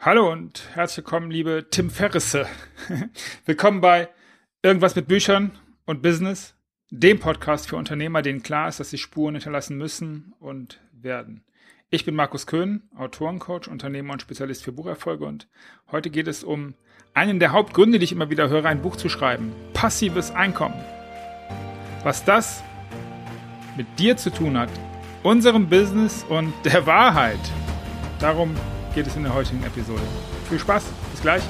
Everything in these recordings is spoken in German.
Hallo und herzlich willkommen, liebe Tim Ferrisse. willkommen bei Irgendwas mit Büchern und Business, dem Podcast für Unternehmer, denen klar ist, dass sie Spuren hinterlassen müssen und werden. Ich bin Markus Köhn, Autorencoach, Unternehmer und Spezialist für Bucherfolge und heute geht es um einen der Hauptgründe, die ich immer wieder höre, ein Buch zu schreiben. Passives Einkommen. Was das mit dir zu tun hat, unserem Business und der Wahrheit. Darum geht es in der heutigen Episode. Viel Spaß, bis gleich.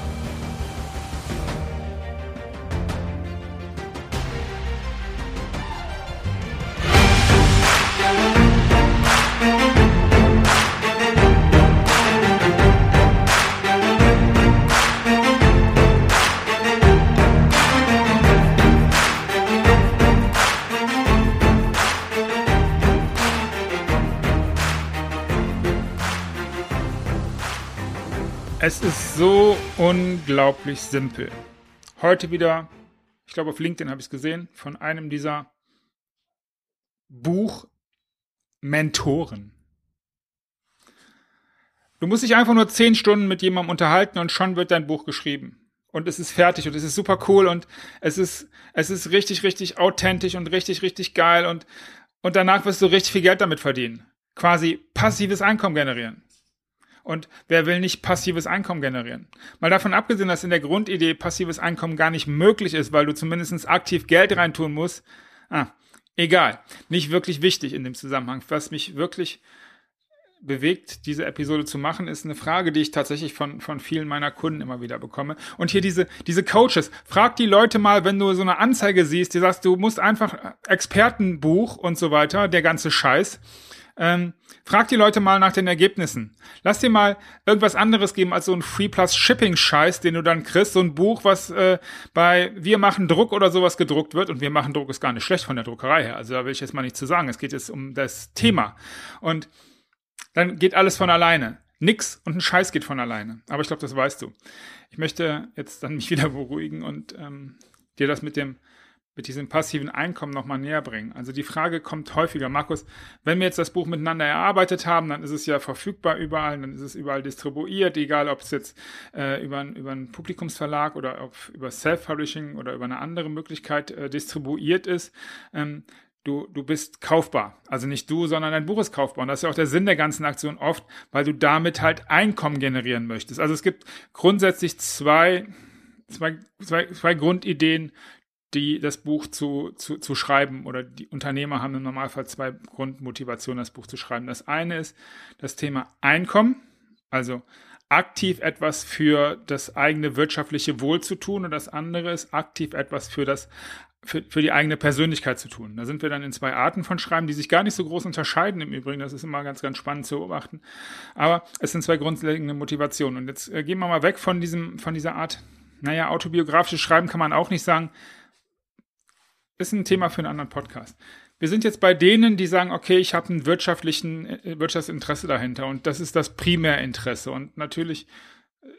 Es ist so unglaublich simpel. Heute wieder, ich glaube auf LinkedIn habe ich es gesehen, von einem dieser Buchmentoren. Du musst dich einfach nur zehn Stunden mit jemandem unterhalten und schon wird dein Buch geschrieben. Und es ist fertig und es ist super cool und es ist, es ist richtig, richtig authentisch und richtig, richtig geil und, und danach wirst du richtig viel Geld damit verdienen. Quasi passives Einkommen generieren. Und wer will nicht passives Einkommen generieren? Mal davon abgesehen, dass in der Grundidee passives Einkommen gar nicht möglich ist, weil du zumindest aktiv Geld reintun musst. Ah, egal. Nicht wirklich wichtig in dem Zusammenhang. Was mich wirklich bewegt, diese Episode zu machen, ist eine Frage, die ich tatsächlich von, von vielen meiner Kunden immer wieder bekomme. Und hier diese, diese Coaches. Frag die Leute mal, wenn du so eine Anzeige siehst, die sagst, du musst einfach Expertenbuch und so weiter, der ganze Scheiß ähm, frag die Leute mal nach den Ergebnissen. Lass dir mal irgendwas anderes geben als so ein Free Plus Shipping Scheiß, den du dann kriegst. So ein Buch, was äh, bei Wir machen Druck oder sowas gedruckt wird. Und Wir machen Druck ist gar nicht schlecht von der Druckerei her. Also da will ich jetzt mal nicht zu sagen. Es geht jetzt um das Thema. Und dann geht alles von alleine. Nix und ein Scheiß geht von alleine. Aber ich glaube, das weißt du. Ich möchte jetzt dann mich wieder beruhigen und ähm, dir das mit dem mit diesem passiven Einkommen nochmal näher bringen. Also die Frage kommt häufiger, Markus, wenn wir jetzt das Buch miteinander erarbeitet haben, dann ist es ja verfügbar überall, dann ist es überall distribuiert, egal ob es jetzt äh, über, über einen Publikumsverlag oder ob über Self-Publishing oder über eine andere Möglichkeit äh, distribuiert ist. Ähm, du, du bist kaufbar. Also nicht du, sondern dein Buch ist kaufbar. Und das ist ja auch der Sinn der ganzen Aktion oft, weil du damit halt Einkommen generieren möchtest. Also es gibt grundsätzlich zwei, zwei, zwei, zwei Grundideen, die das Buch zu, zu, zu schreiben oder die Unternehmer haben im Normalfall zwei Grundmotivationen, das Buch zu schreiben. Das eine ist das Thema Einkommen, also aktiv etwas für das eigene wirtschaftliche Wohl zu tun und das andere ist aktiv etwas für das für, für die eigene Persönlichkeit zu tun. Da sind wir dann in zwei Arten von Schreiben, die sich gar nicht so groß unterscheiden im Übrigen. Das ist immer ganz, ganz spannend zu beobachten. Aber es sind zwei grundlegende Motivationen. Und jetzt äh, gehen wir mal weg von diesem, von dieser Art, naja, autobiografisches Schreiben kann man auch nicht sagen ist ein Thema für einen anderen Podcast. Wir sind jetzt bei denen, die sagen, okay, ich habe ein wirtschaftlichen äh, Wirtschaftsinteresse dahinter und das ist das Primärinteresse und natürlich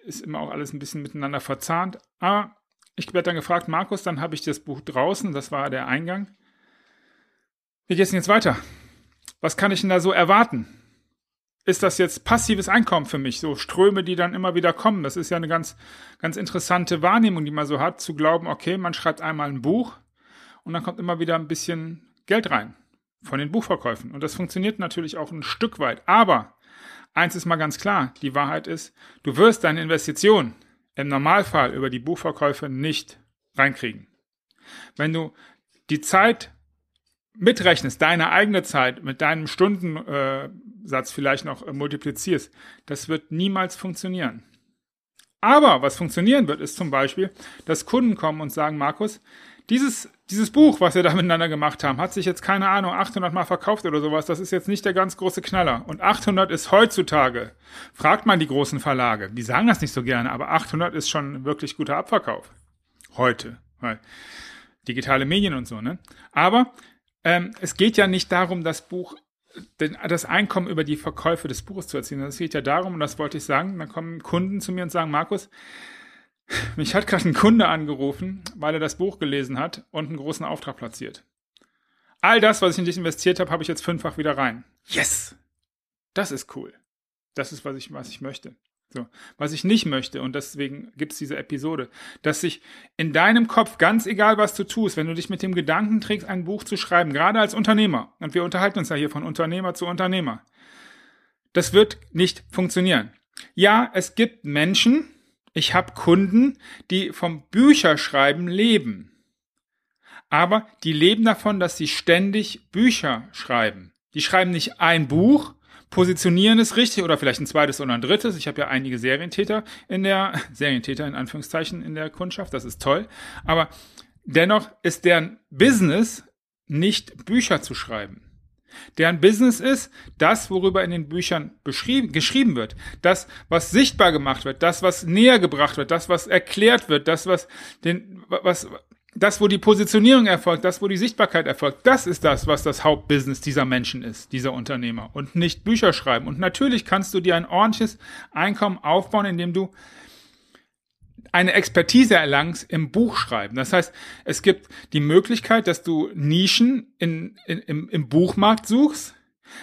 ist immer auch alles ein bisschen miteinander verzahnt. Aber ich werde dann gefragt, Markus, dann habe ich das Buch draußen, das war der Eingang. Wie geht es denn jetzt weiter? Was kann ich denn da so erwarten? Ist das jetzt passives Einkommen für mich? So Ströme, die dann immer wieder kommen. Das ist ja eine ganz, ganz interessante Wahrnehmung, die man so hat, zu glauben, okay, man schreibt einmal ein Buch, und dann kommt immer wieder ein bisschen Geld rein von den Buchverkäufen. Und das funktioniert natürlich auch ein Stück weit. Aber eins ist mal ganz klar, die Wahrheit ist, du wirst deine Investition im Normalfall über die Buchverkäufe nicht reinkriegen. Wenn du die Zeit mitrechnest, deine eigene Zeit mit deinem Stundensatz vielleicht noch äh, multiplizierst, das wird niemals funktionieren. Aber was funktionieren wird, ist zum Beispiel, dass Kunden kommen und sagen, Markus, dieses, dieses Buch, was wir da miteinander gemacht haben, hat sich jetzt, keine Ahnung, 800 Mal verkauft oder sowas. Das ist jetzt nicht der ganz große Knaller. Und 800 ist heutzutage, fragt man die großen Verlage, die sagen das nicht so gerne, aber 800 ist schon wirklich guter Abverkauf. Heute. Weil digitale Medien und so, ne? Aber ähm, es geht ja nicht darum, das Buch das Einkommen über die Verkäufe des Buches zu erzielen. Es geht ja darum, und das wollte ich sagen, dann kommen Kunden zu mir und sagen, Markus, mich hat gerade ein Kunde angerufen, weil er das Buch gelesen hat und einen großen Auftrag platziert. All das, was ich in dich investiert habe, habe ich jetzt fünffach wieder rein. Yes! Das ist cool. Das ist, was ich, was ich möchte. So, was ich nicht möchte, und deswegen gibt es diese Episode, dass sich in deinem Kopf, ganz egal was du tust, wenn du dich mit dem Gedanken trägst, ein Buch zu schreiben, gerade als Unternehmer, und wir unterhalten uns ja hier von Unternehmer zu Unternehmer, das wird nicht funktionieren. Ja, es gibt Menschen, ich habe Kunden, die vom Bücherschreiben leben. Aber die leben davon, dass sie ständig Bücher schreiben. Die schreiben nicht ein Buch, positionieren es richtig oder vielleicht ein zweites oder ein drittes. Ich habe ja einige Serientäter in der, Serientäter in Anführungszeichen in der Kundschaft, das ist toll. Aber dennoch ist deren Business nicht Bücher zu schreiben. Deren Business ist das, worüber in den Büchern geschrieben wird. Das, was sichtbar gemacht wird, das, was näher gebracht wird, das, was erklärt wird, das, was den, was, das, wo die Positionierung erfolgt, das, wo die Sichtbarkeit erfolgt, das ist das, was das Hauptbusiness dieser Menschen ist, dieser Unternehmer und nicht Bücher schreiben. Und natürlich kannst du dir ein ordentliches Einkommen aufbauen, indem du eine Expertise erlangst im Buchschreiben. Das heißt, es gibt die Möglichkeit, dass du Nischen in, in, im, im Buchmarkt suchst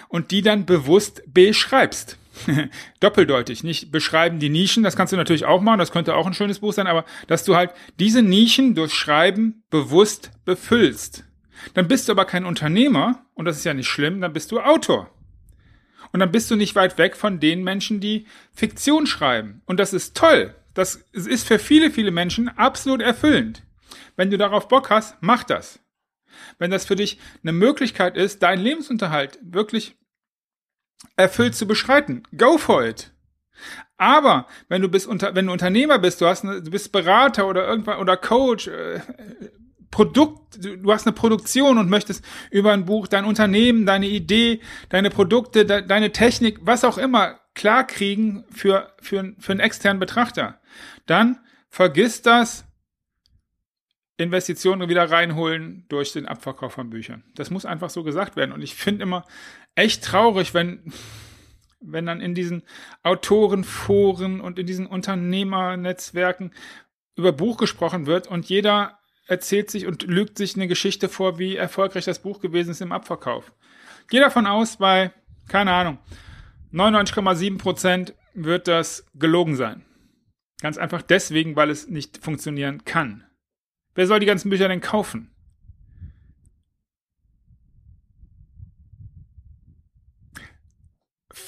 und die dann bewusst beschreibst. doppeldeutig, nicht beschreiben die Nischen, das kannst du natürlich auch machen, das könnte auch ein schönes Buch sein, aber dass du halt diese Nischen durch Schreiben bewusst befüllst. Dann bist du aber kein Unternehmer, und das ist ja nicht schlimm, dann bist du Autor. Und dann bist du nicht weit weg von den Menschen, die Fiktion schreiben. Und das ist toll. Das ist für viele, viele Menschen absolut erfüllend. Wenn du darauf Bock hast, mach das. Wenn das für dich eine Möglichkeit ist, deinen Lebensunterhalt wirklich erfüllt zu beschreiten. Go for it. Aber wenn du bist unter, wenn du Unternehmer bist, du hast eine, du bist Berater oder irgendwann oder Coach, äh, Produkt, du hast eine Produktion und möchtest über ein Buch dein Unternehmen, deine Idee, deine Produkte, de, deine Technik, was auch immer klar kriegen für, für, für einen externen Betrachter, dann vergiss das, Investitionen wieder reinholen durch den Abverkauf von Büchern. Das muss einfach so gesagt werden. Und ich finde immer echt traurig, wenn, wenn dann in diesen Autorenforen und in diesen Unternehmernetzwerken über Buch gesprochen wird und jeder erzählt sich und lügt sich eine Geschichte vor, wie erfolgreich das Buch gewesen ist im Abverkauf. Geh davon aus, bei, keine Ahnung, 99,7 Prozent wird das gelogen sein. Ganz einfach deswegen, weil es nicht funktionieren kann. Wer soll die ganzen Bücher denn kaufen?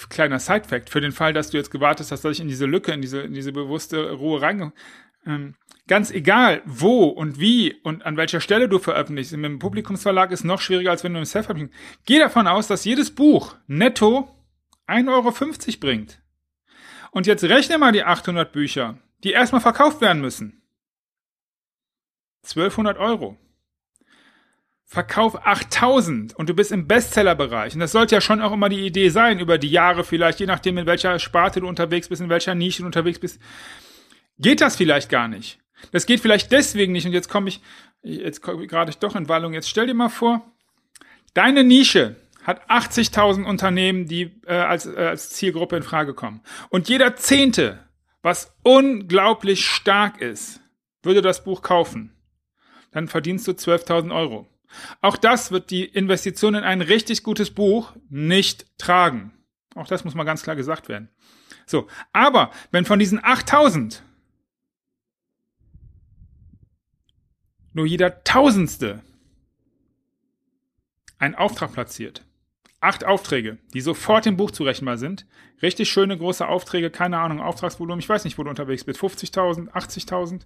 Kleiner Side-Fact, für den Fall, dass du jetzt gewartet hast, dass ich in diese Lücke, in diese, in diese bewusste Ruhe reingehe. Ähm, ganz egal, wo und wie und an welcher Stelle du veröffentlichst, mit dem Publikumsverlag ist noch schwieriger, als wenn du im Self veröffentlichst. Geh davon aus, dass jedes Buch netto 1,50 Euro bringt. Und jetzt rechne mal die 800 Bücher, die erstmal verkauft werden müssen. 1200 Euro. Verkauf 8000 und du bist im Bestsellerbereich. Und das sollte ja schon auch immer die Idee sein, über die Jahre vielleicht, je nachdem, in welcher Sparte du unterwegs bist, in welcher Nische du unterwegs bist. Geht das vielleicht gar nicht. Das geht vielleicht deswegen nicht. Und jetzt komme ich, jetzt gerade ich doch in Wallung. Jetzt stell dir mal vor, deine Nische hat 80.000 Unternehmen, die äh, als, äh, als Zielgruppe in Frage kommen. Und jeder Zehnte, was unglaublich stark ist, würde das Buch kaufen dann verdienst du 12.000 Euro. Auch das wird die Investition in ein richtig gutes Buch nicht tragen. Auch das muss mal ganz klar gesagt werden. So, aber wenn von diesen 8000 nur jeder Tausendste einen Auftrag platziert, acht Aufträge, die sofort im Buch zurechenbar sind, richtig schöne große Aufträge, keine Ahnung, Auftragsvolumen, ich weiß nicht, wo du unterwegs bist, 50.000, 80.000,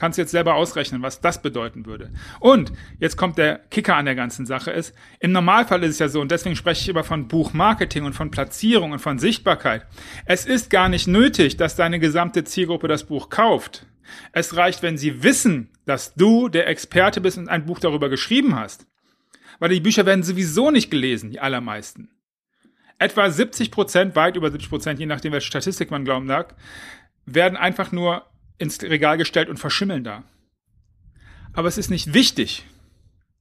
Kannst jetzt selber ausrechnen, was das bedeuten würde. Und jetzt kommt der Kicker an der ganzen Sache ist, im Normalfall ist es ja so, und deswegen spreche ich immer von Buchmarketing und von Platzierung und von Sichtbarkeit. Es ist gar nicht nötig, dass deine gesamte Zielgruppe das Buch kauft. Es reicht, wenn sie wissen, dass du der Experte bist und ein Buch darüber geschrieben hast. Weil die Bücher werden sowieso nicht gelesen, die allermeisten. Etwa 70 Prozent, weit über 70 Prozent, je nachdem, welche Statistik man glauben mag, werden einfach nur ins Regal gestellt und verschimmeln da. Aber es ist nicht wichtig.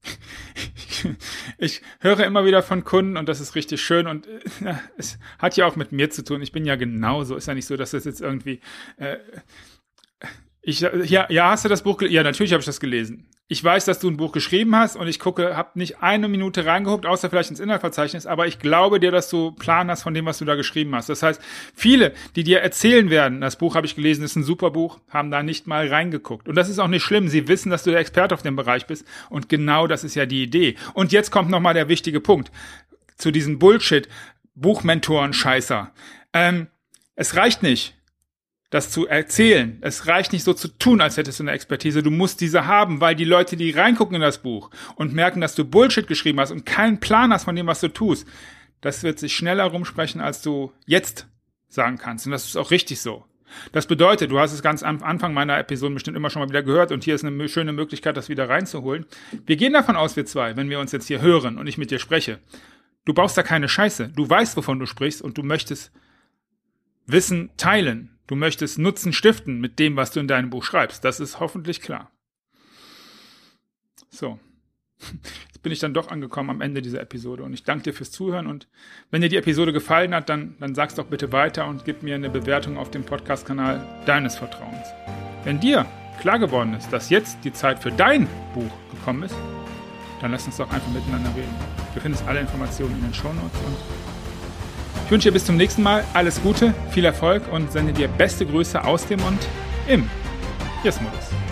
Ich höre immer wieder von Kunden und das ist richtig schön und äh, es hat ja auch mit mir zu tun. Ich bin ja genauso. Ist ja nicht so, dass das jetzt irgendwie. Äh, ich, ja, ja, hast du das Buch gelesen? Ja, natürlich habe ich das gelesen. Ich weiß, dass du ein Buch geschrieben hast und ich gucke, habe nicht eine Minute reingeguckt, außer vielleicht ins Inhaltsverzeichnis, aber ich glaube dir, dass du Plan hast von dem, was du da geschrieben hast. Das heißt, viele, die dir erzählen werden, das Buch habe ich gelesen, ist ein super Buch, haben da nicht mal reingeguckt. Und das ist auch nicht schlimm. Sie wissen, dass du der Experte auf dem Bereich bist. Und genau das ist ja die Idee. Und jetzt kommt nochmal der wichtige Punkt zu diesem Bullshit, Buchmentoren-Scheißer. Ähm, es reicht nicht, das zu erzählen. Es reicht nicht so zu tun, als hättest du eine Expertise. Du musst diese haben, weil die Leute, die reingucken in das Buch und merken, dass du Bullshit geschrieben hast und keinen Plan hast von dem, was du tust, das wird sich schneller rumsprechen, als du jetzt sagen kannst. Und das ist auch richtig so. Das bedeutet, du hast es ganz am Anfang meiner Episode bestimmt immer schon mal wieder gehört und hier ist eine schöne Möglichkeit, das wieder reinzuholen. Wir gehen davon aus, wir zwei, wenn wir uns jetzt hier hören und ich mit dir spreche. Du baust da keine Scheiße. Du weißt, wovon du sprichst und du möchtest Wissen teilen. Du möchtest Nutzen stiften mit dem, was du in deinem Buch schreibst. Das ist hoffentlich klar. So. Jetzt bin ich dann doch angekommen am Ende dieser Episode und ich danke dir fürs Zuhören und wenn dir die Episode gefallen hat, dann, dann sag's doch bitte weiter und gib mir eine Bewertung auf dem Podcast-Kanal deines Vertrauens. Wenn dir klar geworden ist, dass jetzt die Zeit für dein Buch gekommen ist, dann lass uns doch einfach miteinander reden. Du findest alle Informationen in den Shownotes und ich wünsche dir bis zum nächsten Mal alles Gute, viel Erfolg und sende dir beste Grüße aus dem und im Yes-Modus.